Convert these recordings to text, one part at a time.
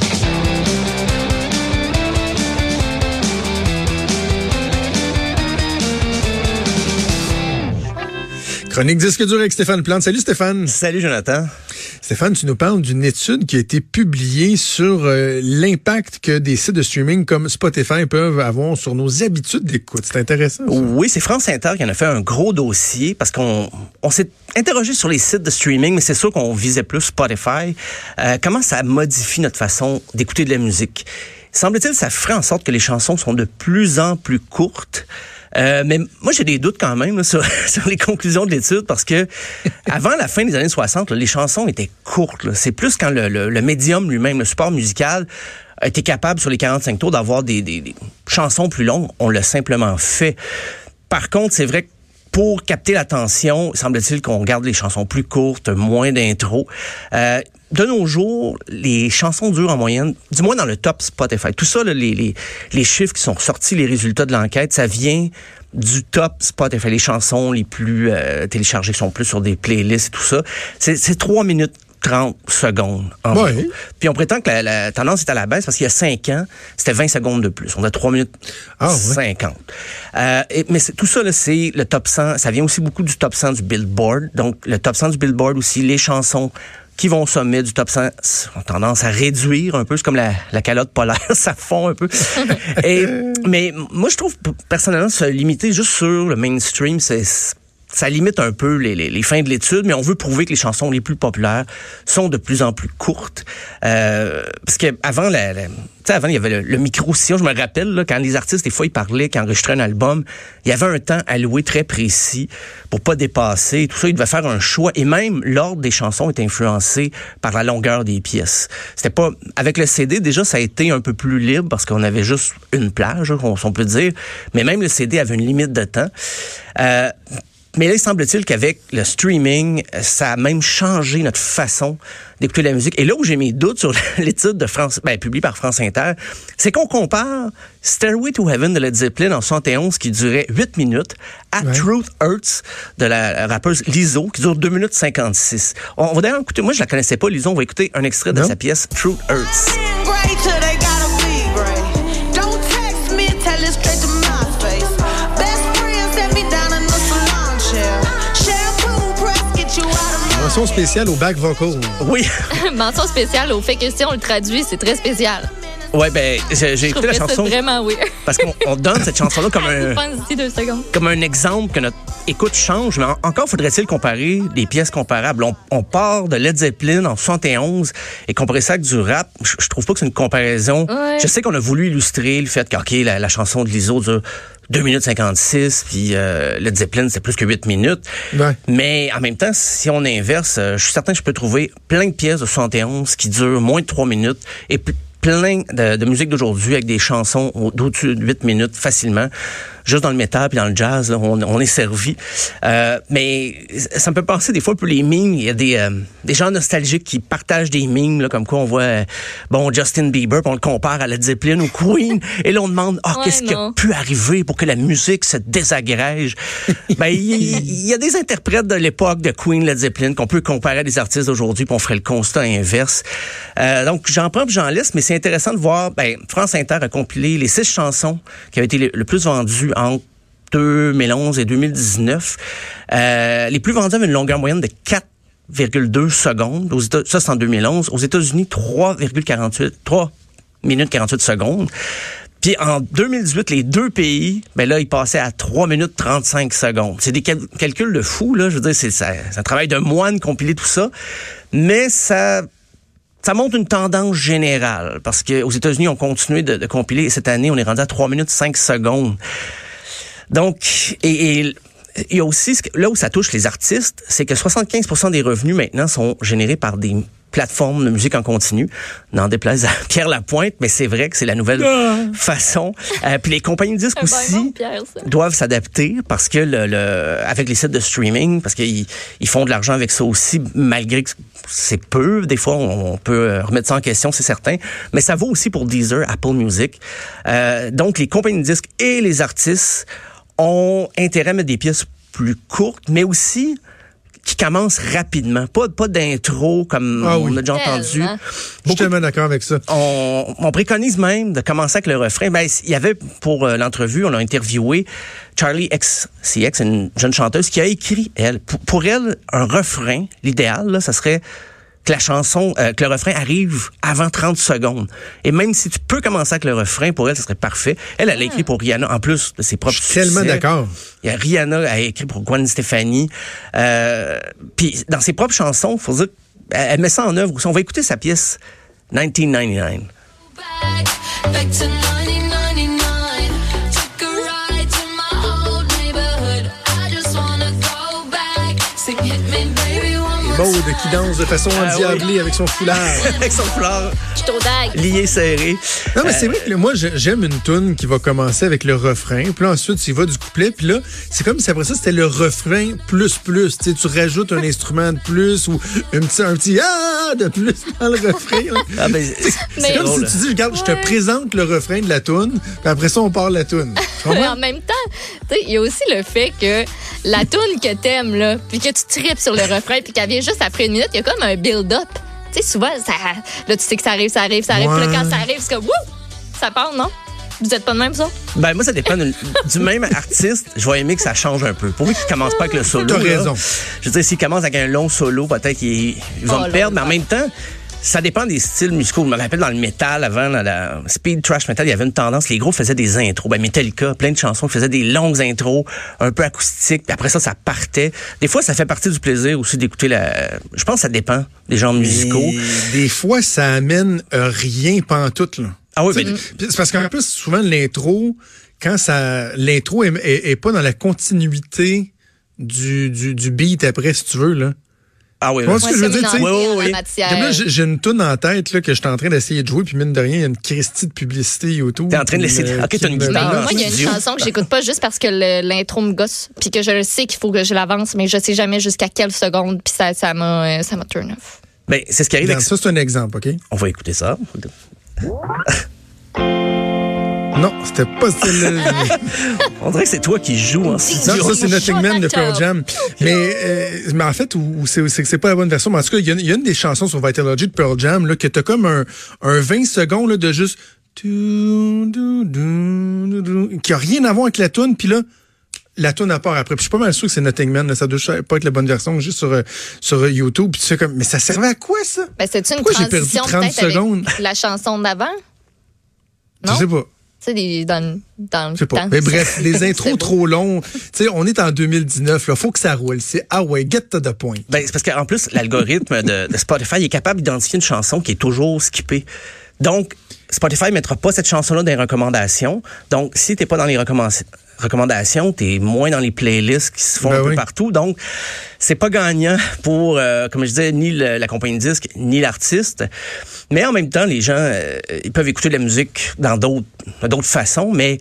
Thank you. Chronique disque dur avec Stéphane Plante. Salut Stéphane. Salut Jonathan. Stéphane, tu nous parles d'une étude qui a été publiée sur euh, l'impact que des sites de streaming comme Spotify peuvent avoir sur nos habitudes d'écoute. C'est intéressant. ça. Oui, c'est France Inter qui en a fait un gros dossier parce qu'on on s'est interrogé sur les sites de streaming, mais c'est sûr qu'on visait plus Spotify. Euh, comment ça modifie notre façon d'écouter de la musique? Semble-t-il, ça ferait en sorte que les chansons sont de plus en plus courtes. Euh, mais moi, j'ai des doutes quand même là, sur, sur les conclusions de l'étude parce que avant la fin des années 60, là, les chansons étaient courtes. C'est plus quand le, le, le médium lui-même, le support musical, été capable sur les 45 tours d'avoir des, des, des chansons plus longues. On l'a simplement fait. Par contre, c'est vrai que pour capter l'attention, semble-t-il qu'on garde les chansons plus courtes, moins d'intro. Euh, de nos jours, les chansons durent en moyenne, du moins dans le top Spotify. Tout ça, les, les, les chiffres qui sont sortis, les résultats de l'enquête, ça vient du top Spotify. Les chansons les plus euh, téléchargées qui sont plus sur des playlists et tout ça. C'est 3 minutes 30 secondes. En gros. Puis on prétend que la, la tendance est à la baisse parce qu'il y a 5 ans, c'était 20 secondes de plus. On a 3 minutes Ah, ouais. 50. Euh, et- mais tout ça, c'est le top 100. Ça vient aussi beaucoup du top 100 du Billboard. Donc, le top 100 du Billboard aussi, les chansons qui vont au sommet du top 100 ont tendance à réduire un peu. C'est comme la, la calotte polaire, ça fond un peu. Et, mais moi, je trouve personnellement se limiter juste sur le mainstream, c'est ça limite un peu les, les, les fins de l'étude, mais on veut prouver que les chansons les plus populaires sont de plus en plus courtes. Euh, parce que avant, la, la- avant il y avait le, le micro-sillon. Je me rappelle là, quand les artistes des fois ils parlaient, quand ils enregistraient un album, il y avait un temps alloué très précis pour pas dépasser. Tout ça, ils devaient faire un choix. Et même l'ordre des chansons est influencé par la longueur des pièces. C'était pas avec le CD déjà, ça a été un peu plus libre parce qu'on avait juste une plage, on, on peut dire. Mais même le CD avait une limite de temps. Euh, mais là, il semble-t-il qu'avec le streaming, ça a même changé notre façon d'écouter la musique. Et là où j'ai mes doutes sur l'étude de France, ben, publiée par France Inter, c'est qu'on compare Stairway to Heaven de Led Zeppelin en 71 qui durait 8 minutes à Ouais. Truth Hurts de la rappeuse Lizzo qui dure 2 minutes 56. On va d'ailleurs écouter, moi je la connaissais pas, Lizzo, on va écouter un extrait de sa pièce Truth Hurts. Mention spéciale au back vocal. Oui, Mention spéciale au fait que si on le traduit, c'est très spécial. Ouais, ben j'ai écouté la chanson vraiment weird. parce qu'on on donne cette chanson-là comme un... Pense ici deux secondes. comme un exemple que notre écoute change, mais en- encore faudrait-il comparer des pièces comparables. On, on part de Led Zeppelin en 71 et comparer ça avec du rap, je, je trouve pas que c'est une comparaison. Ouais. Je sais qu'on a voulu illustrer le fait que, OK, la, la chanson de Lizzo dure 2 minutes 56, puis euh, Led Zeppelin, c'est plus que 8 minutes. Ouais. Mais en même temps, si on inverse, euh, je suis certain que je peux trouver plein de pièces de 71 qui durent moins de 3 minutes et plein de, de musique d'aujourd'hui avec des chansons au- d'au-dessus de 8 minutes facilement. Juste dans le métal puis dans le jazz, là, on, on est servi. Euh, mais ça me peut penser des fois peu les memes. Il y a des, euh, des gens nostalgiques qui partagent des memes, là, comme quoi on voit euh, bon Justin Bieber, puis on le compare à Led Zeppelin ou Queen, et là on demande Ouais, qu'est-ce qui a pu arriver pour que la musique se désagrège? ben, il y, a des interprètes de l'époque de Queen, Led Zeppelin qu'on peut comparer à des artistes d'aujourd'hui, puis on ferait le constat inverse. Euh, donc, j'en prends j'en laisse, mais c'est intéressant de voir, ben, France Inter a compilé les six chansons qui avaient été le, le plus vendues entre 2011 et 2019. Euh, les plus vendues avaient une longueur moyenne de 4,2 secondes. Ça, c'est en 2011. Aux États-Unis, 3,48 3 minutes 48 secondes. Puis en 2018, les deux pays, ben là, ils passaient à 3 minutes 35 secondes. C'est des cal- calculs de fou, là. Je veux dire, c'est ça, c'est un travail de moine compiler tout ça. Mais ça, ça montre une tendance générale. Parce qu'aux États-Unis, on continué de, de compiler. Et cette année, on est rendu à 3 minutes 5 secondes. Donc, et, et il y a aussi, ce que- là où ça touche les artistes, c'est que 75% des revenus maintenant sont générés par des plateforme de musique en continu. N'en déplaise à Pierre Lapointe, mais c'est vrai que c'est la nouvelle façon. Euh, puis les compagnies de disques bon aussi Pierre, doivent s'adapter parce que le, le- avec les sites de streaming, parce qu'ils ils font de l'argent avec ça aussi, malgré que c'est peu. Des fois, on, on peut euh, remettre ça en question, c'est certain. Mais ça vaut aussi pour Deezer, Apple Music. Euh, donc, les compagnies de disques et les artistes ont intérêt à mettre des pièces plus courtes, mais aussi qui commencent rapidement. Pas, pas d'intro comme Ah on a déjà entendu. Je suis tellement d'accord avec ça. On, on préconise même de commencer avec le refrain. Ben, il y avait pour euh, l'entrevue, on a interviewé Charlie XCX, une jeune chanteuse qui a écrit elle. Pour, pour elle, un refrain, l'idéal, là, ça serait que la chanson, euh, que le refrain arrive avant 30 secondes. Et même si tu peux commencer avec le refrain, pour elle, ça serait parfait. Elle, elle a écrit pour Rihanna, en plus de ses propres Je suis tellement d'accord. Rihanna a écrit pour Gwen Stefani. Euh, Puis dans ses propres chansons, faut dire, elle, met ça en œuvre aussi. On va écouter sa pièce 1999. back, back to 1999. Maude qui danse de façon Ah endiablée avec son foulard. Avec son foulard lié serré. Non, mais c'est vrai que moi, j'aime une tune qui va commencer avec le refrain, puis là, ensuite, tu y vas du couplet, puis là, c'est comme si après ça, c'était le refrain plus plus. Tu sais, tu rajoutes un instrument de plus ou un petit, un petit ah de plus dans le refrain. Ah, ben, C'est Mais- comme drôle. si tu dis, regarde, je te présente le refrain de la tune, puis après ça, on part la tune. En même temps, il y a aussi le fait que la tune que t'aimes, là, puis que tu tripes sur le refrain, puis qu'elle vient juste après une minute, il y a comme un build-up. Tu sais, souvent, ça, là, tu sais que ça arrive, ça arrive, ça arrive. Puis là, quand ça arrive, c'est comme, wouh, ça part, non? Vous êtes pas de même, ça? ben, moi, ça dépend du même artiste. Je vais aimer que ça change un peu. Pour lui qui commence pas avec le solo. T'as là, raison. Je veux dire, s'il commence avec un long solo, peut-être qu'il il va Oh me perdre. Mais en même temps, ça dépend des styles musicaux. Je me rappelle dans le métal, avant, dans la speed trash metal, il y avait une tendance. Les groupes faisaient des intros. Ben, Metallica, plein de chansons faisaient des longues intros, un peu acoustiques. Puis après ça, ça partait. Des fois, ça fait partie du plaisir aussi d'écouter la... Je pense que ça dépend des genres musicaux. Et des fois, ça amène euh, rien pantoute, là. Ah oui, ben, C'est parce qu'en plus, souvent, l'intro, quand ça. L'intro est, est- est pas dans la continuité du, du, du beat après, si tu veux, là. Ah oui. Là. est-ce que je veux dire, tu sais? Oui, oui, oui. Comme là, j'ai une toune en tête là, que je suis en train d'essayer de jouer, puis mine de rien, il y a une Christie de publicité YouTube. T'es en train de laisser- Ok, t'as une guitare. Moi, il y a une chanson que j'écoute pas juste parce que l'intro me gosse, puis que je le sais qu'il faut que je l'avance, mais je sais jamais jusqu'à quelle seconde, puis ça ça m'a euh, ça m'a turn off. Ben, c'est ce qui arrive avec ça, c'est un exemple, OK? On va écouter ça. Non, c'était pas celle-là. On dirait que c'est toi qui joues en Non, studio. ça, c'est Nothing Man de Pearl. Jam. Mais, euh, mais en fait, où, c'est que c'est pas la bonne version. Mais en tout cas, il y, a- il y a une des chansons sur Vitalogy de Pearl Jam là, que t'as comme un, un 20 secondes là, de juste... tu- du- du- du- du- qui a rien à voir avec la tune puis là, la tune à part après. Puis je suis pas mal sûr que c'est Nothing Man. là. ça doit pas être la bonne version, juste sur, euh, sur euh, YouTube. Puis tu fais comme... Mais ça servait à quoi, ça? Ben, c'est une Pourquoi j'ai perdu transition 30 peut-être secondes? avec la chanson d'avant? Je Non? sais pas. Tu sais, des- dans, le- dans le Je sais pas. temps. Mais bref, C'est intros trop longs. Tu sais, on est en 2019, là. Faut que ça roule. C'est, ah ouais, get to the point. Ben, c'est parce qu'en plus, l'algorithme de, de Spotify est capable d'identifier une chanson qui est toujours skippée. Donc, Spotify ne mettra pas cette chanson-là dans les recommandations. Donc, si t'es pas dans les recommandations, recommandations, t'es moins dans les playlists qui se font Ben un peu partout. Donc, c'est pas gagnant pour, euh, comme je disais, ni le- la compagnie de disque, ni l'artiste. Mais en même temps, les gens, euh, ils peuvent écouter de la musique dans d'autres, façons. Mais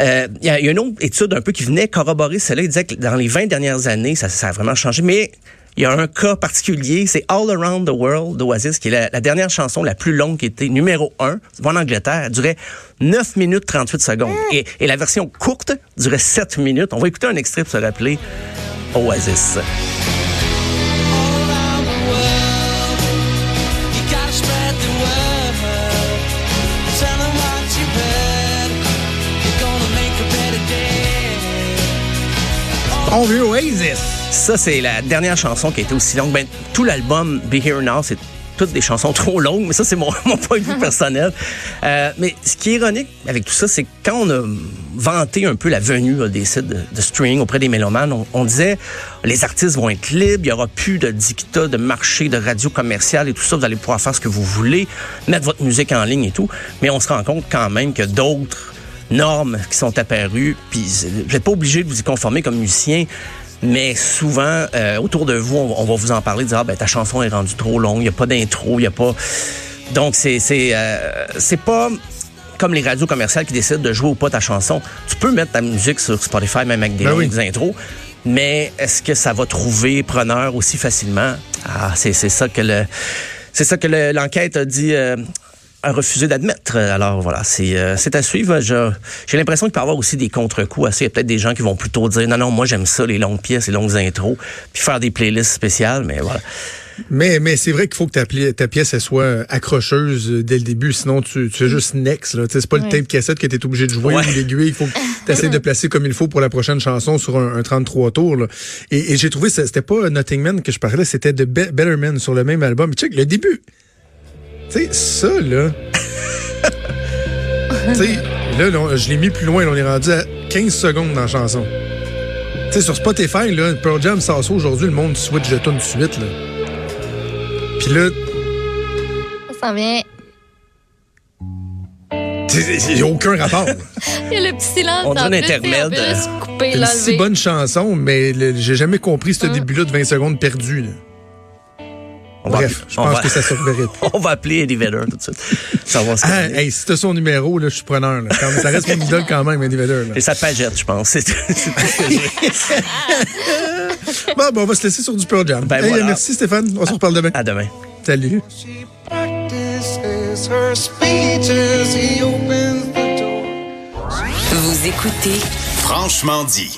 euh, il y, a il y a une autre étude un peu qui venait corroborer cela. Il disait que dans les 20 dernières années, ça, ça a vraiment changé. Mais il y a un cas particulier, c'est All Around the World d'Oasis, qui est la, la dernière chanson la plus longue qui était numéro 1. en Angleterre, elle durait 9 minutes 38 secondes. Et, et la version courte durait 7 minutes. On va écouter un extrait pour se rappeler Oasis. You gotta spread the word. Tell them what you heard. You're gonna make a better day. On veut Oasis. Ça, c'est la dernière chanson qui a été aussi longue. Ben, tout l'album Be Here Now, c'est toutes des chansons trop longues, mais ça, c'est mon, point de vue personnel. Euh, mais ce qui est ironique avec tout ça, c'est quand on a vanté un peu la venue des sites de, streaming auprès des mélomanes, on, disait les artistes vont être libres, il y aura plus de dictat, de marché, de radio commerciale et tout ça, vous allez pouvoir faire ce que vous voulez, mettre votre musique en ligne et tout. Mais on se rend compte quand même que d'autres normes qui sont apparues, puis vous n'êtes pas obligé de vous y conformer comme musicien. Mais souvent, euh, autour de vous, on, on va vous en parler, dire, ah, ben, ta chanson est rendue trop longue, il n'y a pas d'intro, il n'y a pas... Donc, c'est c'est euh, c'est pas comme les radios commerciales qui décident de jouer ou pas ta chanson. Tu peux mettre ta musique sur Spotify, même avec des, Ben oui. des intros, mais est-ce que ça va trouver preneur aussi facilement? Ah, c'est c'est ça que le... C'est ça que le- l'enquête a dit... euh, a refusé d'admettre. Alors voilà, c'est euh, c'est à suivre. J'ai l'impression qu'il peut y avoir aussi des contre-coups. assez. Il y a peut-être des gens qui vont plutôt dire non, non, moi j'aime ça, les longues pièces, les longues intros, puis faire des playlists spéciales, mais voilà. Mais, mais c'est vrai qu'il faut que ta, pli- ta pièce elle soit accrocheuse euh, dès le début, sinon tu, tu fais juste next. là. Tu sais, C'est pas le Ouais. tape cassette que tu es obligé de jouer Ouais. ou l'aiguille. Il faut que tu essaies de placer comme il faut pour la prochaine chanson sur un, un 33 tours. là. Et, et j'ai trouvé, c'était pas Nothing Man que je parlais, c'était de Be- Better Man sur le même album. Check le début. Tu sais, ça, là. tu sais, là, là, je l'ai mis plus loin. là, on est rendu à 15 secondes dans la chanson. Tu sais, sur Spotify, là, Pearl Jam sort ça aujourd'hui, le monde switch de tune de suite, là. Puis là, Ça s'en vient. il n'y a aucun rapport. Il y a le petit silence. On en un intermède. Couper, Une si bonne chanson, mais j'ai jamais compris ce Hein? début-là de 20 secondes perdu. là. On va- Bref, je pense va- que ça se. On va appeler Eddie Vedder tout de suite. Ça va se Ah, hey, si t'as son numéro, là, je suis preneur. Là. Quand- ça reste mon idole quand même, Eddie Vedder. là. Et sa pagette, je pense. C'est tout ce que j'ai. Bon, bon, on va se laisser sur du Pearl Jam. Ben Hey, voilà. Merci Stéphane, on se reparle demain. À demain. Salut. She practices her speeches. He opens the door. Vous écoutez Franchement dit.